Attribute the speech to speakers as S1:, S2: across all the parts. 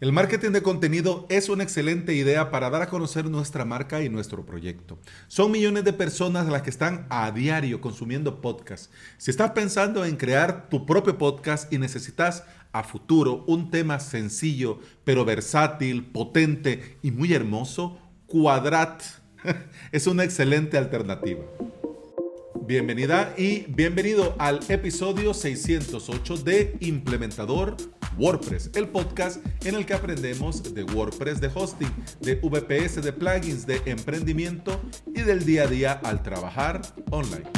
S1: El marketing de contenido es una excelente idea para dar a conocer nuestra marca y nuestro proyecto. Son millones de personas las que están a diario consumiendo podcasts. Si estás pensando en crear tu propio podcast y necesitas a futuro un tema sencillo, pero versátil, potente y muy hermoso, Quadrat es una excelente alternativa. Bienvenida y bienvenido al episodio 608 de Implementador WordPress, el podcast en el que aprendemos de WordPress, de hosting, de VPS, de plugins, de emprendimiento y del día a día al trabajar online.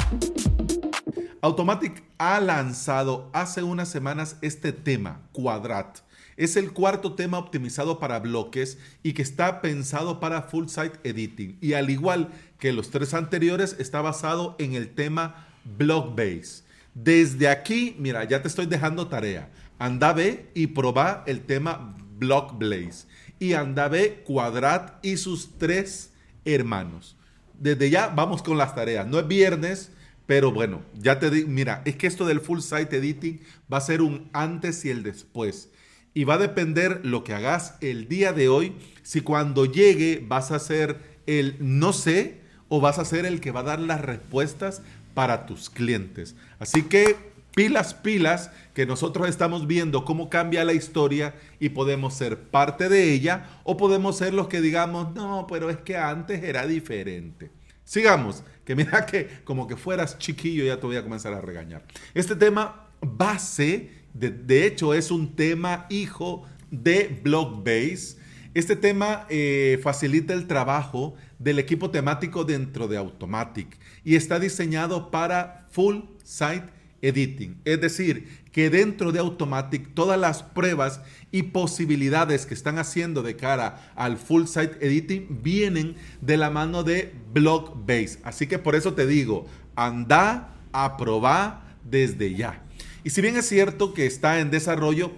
S1: Automatic ha lanzado hace unas semanas este tema, Quadrat. Es el cuarto tema optimizado para bloques y que está pensado para full site editing. Y al igual que los tres anteriores, está basado en el tema Block Base. Desde aquí, mira, ya te estoy dejando tarea. Anda ve y proba el tema Block Blaze. Y anda ve Quadrat y sus tres hermanos. Desde ya vamos con las tareas. No es viernes, pero bueno, ya te digo, mira, es que esto del full site editing va a ser un antes y el después. Y va a depender lo que hagas el día de hoy, si cuando llegue vas a ser el no sé o vas a ser el que va a dar las respuestas para tus clientes. Así que pilas, pilas, que nosotros estamos viendo cómo cambia la historia y podemos ser parte de ella o podemos ser los que digamos, no, pero es que antes era diferente. Sigamos, que mira que como que fueras chiquillo ya te voy a comenzar a regañar. Este tema base de, hecho, es un tema hijo de Blockbase. Este tema eh, facilita el trabajo del equipo temático dentro de Automatic y está diseñado para Full Site Editing. Es decir, que dentro de Automatic todas las pruebas y posibilidades que están haciendo de cara al Full Site Editing vienen de la mano de Blockbase. Así que por eso te digo, anda a probar desde ya. Y si bien es cierto que está en desarrollo,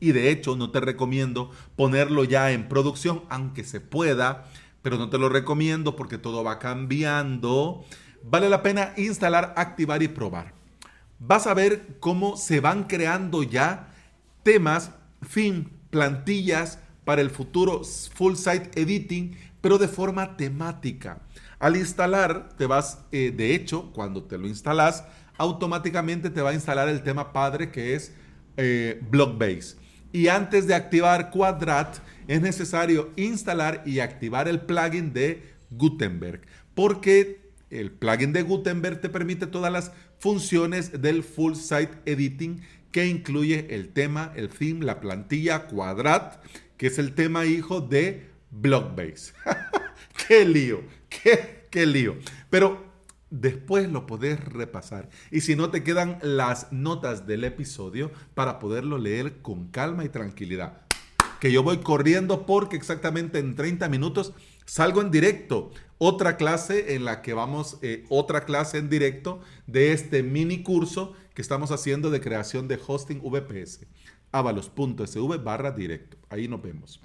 S1: y de hecho no te recomiendo ponerlo ya en producción, aunque se pueda, pero no te lo recomiendo porque todo va cambiando, vale la pena instalar, activar y probar. Vas a ver cómo se van creando ya temas, fin, plantillas para el futuro full site editing, pero de forma temática. Al instalar, te vas, eh, de hecho, cuando te lo instalas, automáticamente te va a instalar el tema padre que es eh, Blockbase. Y antes de activar Quadrat, es necesario instalar y activar el plugin de Gutenberg, porque el plugin de Gutenberg te permite todas las funciones del full site editing que incluye el tema, el theme, la plantilla Quadrat, que es el tema hijo de Blockbase. ¡Qué lío! ¡Qué, qué lío! Pero después lo podés repasar. Y si no, te quedan las notas del episodio para poderlo leer con calma y tranquilidad. Que yo voy corriendo porque exactamente en 30 minutos salgo en directo. Otra clase en la que vamos, eh, otra clase en directo de este mini curso que estamos haciendo de creación de hosting VPS. avalos.sv barra directo. Ahí nos vemos.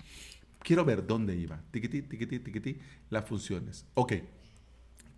S1: Quiero ver dónde iba. Tiquití, tiquití, tiquití. Las funciones. Ok.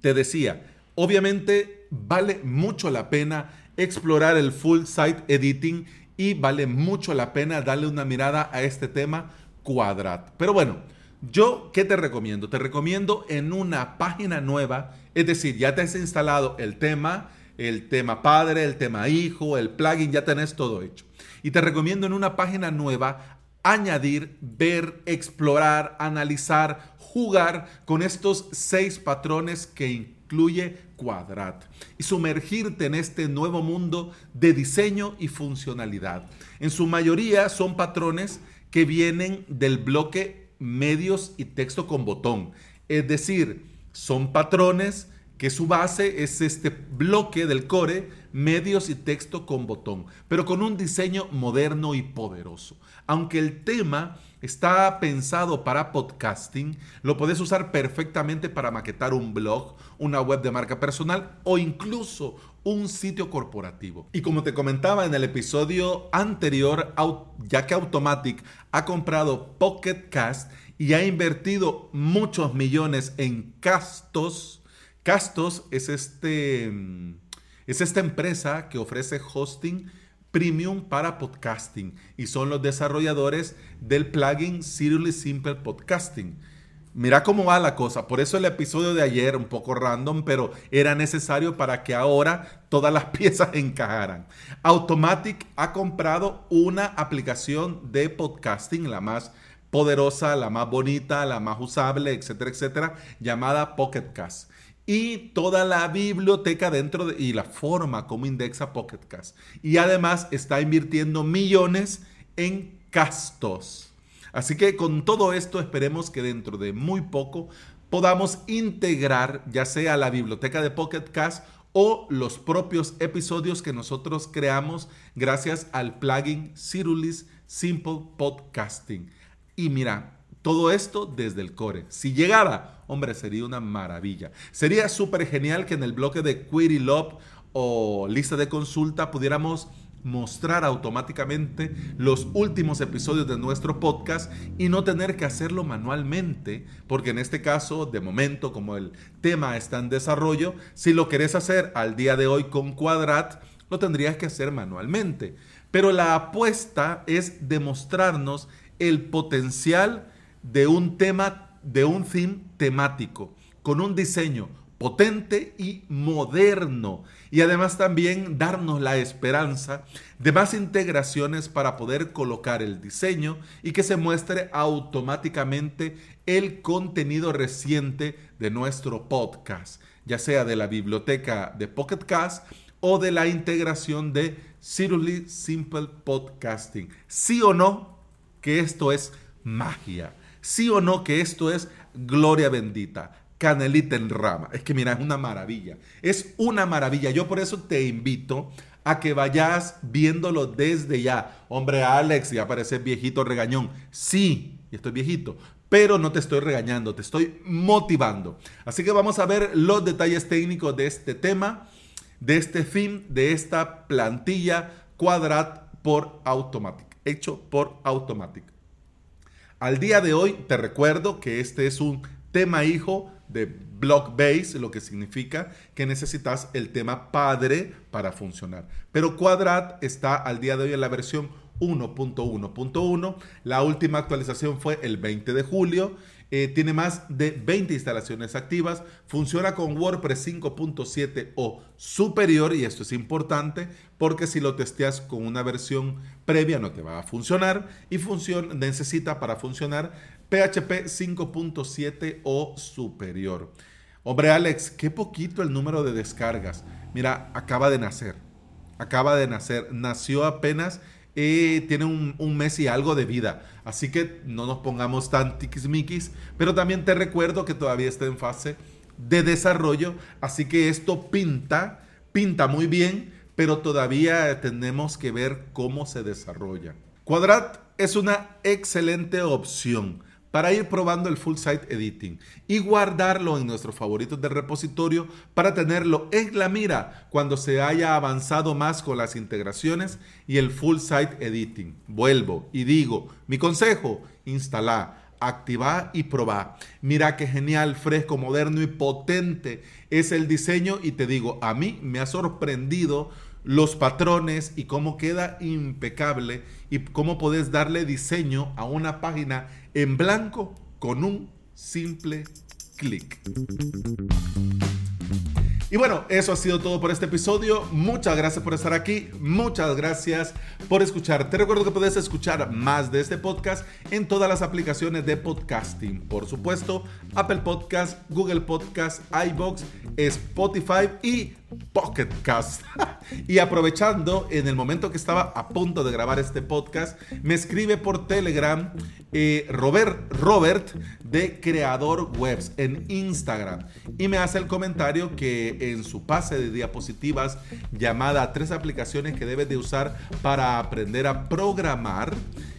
S1: Te decía, Obviamente vale mucho la pena explorar el full site editing y vale mucho la pena darle una mirada a este tema Quadrat. Pero bueno, yo qué te recomiendo? Te recomiendo en una página nueva, es decir, ya te has instalado el tema, el tema padre, el tema hijo, el plugin, ya tenés todo hecho. Y te recomiendo en una página nueva añadir, ver, explorar, analizar, jugar con estos seis patrones que incluye Quadrat y sumergirte en este nuevo mundo de diseño y funcionalidad. En su mayoría son patrones que vienen del bloque medios y texto con botón. Es decir, son patrones que su base es este bloque del core, medios y texto con botón, pero con un diseño moderno y poderoso. Aunque el tema está pensado para podcasting, lo puedes usar perfectamente para maquetar un blog, una web de marca personal o incluso un sitio corporativo. Y como te comentaba en el episodio anterior, ya que Automatic ha comprado Pocket Cast y ha invertido muchos millones en castos, Castos es, este, es esta empresa que ofrece hosting Premium para podcasting y son los desarrolladores del plugin Seriously Simple Podcasting. Mira cómo va la cosa. Por eso el episodio de ayer, un poco random, pero era necesario para que ahora todas las piezas encajaran. Automatic ha comprado una aplicación de podcasting, la más poderosa, la más bonita, la más usable, etcétera, etcétera, llamada Pocket Cast. Y toda la biblioteca dentro de, y la forma como indexa Pocket Cast. Y además está invirtiendo millones en castos. Así que con todo esto esperemos que dentro de muy poco podamos integrar ya sea la biblioteca de Pocket Cast o los propios episodios que nosotros creamos gracias al plugin Cirulis Simple Podcasting. Y mira, todo esto desde el core. Si llegara, hombre, sería una maravilla. Sería súper genial que en el bloque de Query Love o lista de consulta pudiéramos mostrar automáticamente los últimos episodios de nuestro podcast y no tener que hacerlo manualmente, porque en este caso, de momento, como el tema está en desarrollo, si lo querés hacer al día de hoy con Quadrat, lo tendrías que hacer manualmente. Pero la apuesta es demostrarnos el potencial de un tema, de un theme temático, con un diseño potente y moderno. Y además también darnos la esperanza de más integraciones para poder colocar el diseño y que se muestre automáticamente el contenido reciente de nuestro podcast, ya sea de la biblioteca de Pocket Cast o de la integración de Seriously Simple Podcasting. Sí o no que esto es magia. Sí o no que esto es gloria bendita canelita en rama. Es que mira, es una maravilla. Es una maravilla. Yo por eso te invito a que vayas viéndolo desde ya. Hombre, Alex, ya pareces viejito regañón. Sí, estoy viejito, pero no te estoy regañando, te estoy motivando. Así que vamos a ver los detalles técnicos de este tema, de este fin, de esta plantilla Quadrat por Automatic, hecho por Automatic. Al día de hoy te recuerdo que este es un tema hijo de block base, lo que significa que necesitas el tema padre para funcionar. Pero Quadrat está al día de hoy en la versión 1.1.1. La última actualización fue el 20 de julio eh, tiene más de 20 instalaciones activas, funciona con WordPress 5.7 o superior y esto es importante porque si lo testeas con una versión previa no te va a funcionar y necesita para funcionar PHP 5.7 o superior. Hombre Alex, qué poquito el número de descargas. Mira, acaba de nacer. Acaba de nacer. Nació apenas tiene un, mes y algo de vida. Así que no nos pongamos tan tiquismiquis. Pero también te recuerdo que todavía está en fase de desarrollo. Así que esto pinta, pinta muy bien, pero todavía tenemos que ver cómo se desarrolla. Quadrat es una excelente opción para ir probando el full site editing y guardarlo en nuestros favoritos de repositorio para tenerlo en la mira cuando se haya avanzado más con las integraciones y el full site editing. Vuelvo y digo, mi consejo, instala, activa y proba. Mira qué genial, fresco, moderno y potente es el diseño y te digo, a mí me ha sorprendido los patrones y cómo queda impecable y cómo puedes darle diseño a una página en blanco con un simple clic. Y bueno, eso ha sido todo por este episodio. Muchas gracias por estar aquí. Muchas gracias por escuchar. Te recuerdo que puedes escuchar más de este podcast en todas las aplicaciones de podcasting. Por supuesto, Apple Podcast, Google Podcast, iBox, Spotify y Pocket Cast. y aprovechando, en el momento que estaba a punto de grabar este podcast, me escribe por Telegram eh, Robert, Robert de Creador Webs en Instagram y me hace el comentario que en su pase de diapositivas llamada tres aplicaciones que debes de usar para aprender a programar.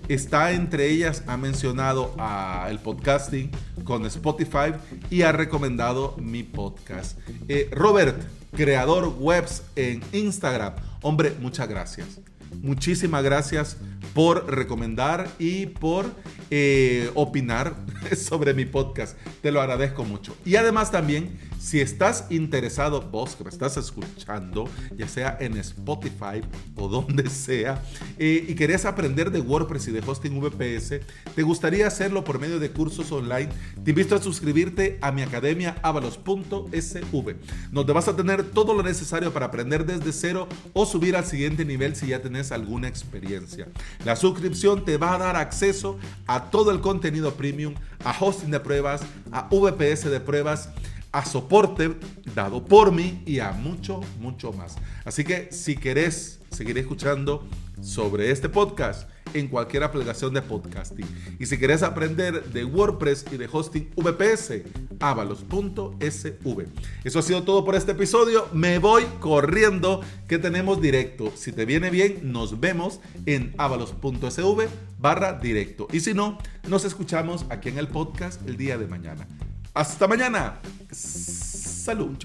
S1: Está entre ellas, ha mencionado a el podcasting con Spotify y ha recomendado mi podcast. Eh, Robert, creador webs en Instagram. Hombre, muchas gracias. Muchísimas gracias por recomendar y por eh, opinar sobre mi podcast. Te lo agradezco mucho. Y además también Si estás interesado, vos que me estás escuchando, ya sea en Spotify o donde sea, eh, y querés aprender de WordPress y de hosting VPS, te gustaría hacerlo por medio de cursos online, te invito a suscribirte a mi academia avalos.sv, donde vas a tener todo lo necesario para aprender desde cero o subir al siguiente nivel si ya tenés alguna experiencia. La suscripción te va a dar acceso a todo el contenido premium, a hosting de pruebas, a VPS de pruebas a soporte dado por mí y a mucho, mucho más. Así que si querés seguir escuchando sobre este podcast en cualquier aplicación de podcasting y si querés aprender de WordPress y de hosting VPS, avalos.sv. Eso ha sido todo por este episodio. Me voy corriendo que tenemos directo. Si te viene bien, nos vemos en avalos.sv barra directo. Y si no, nos escuchamos aquí en el podcast el día de mañana. Hasta mañana. Salud.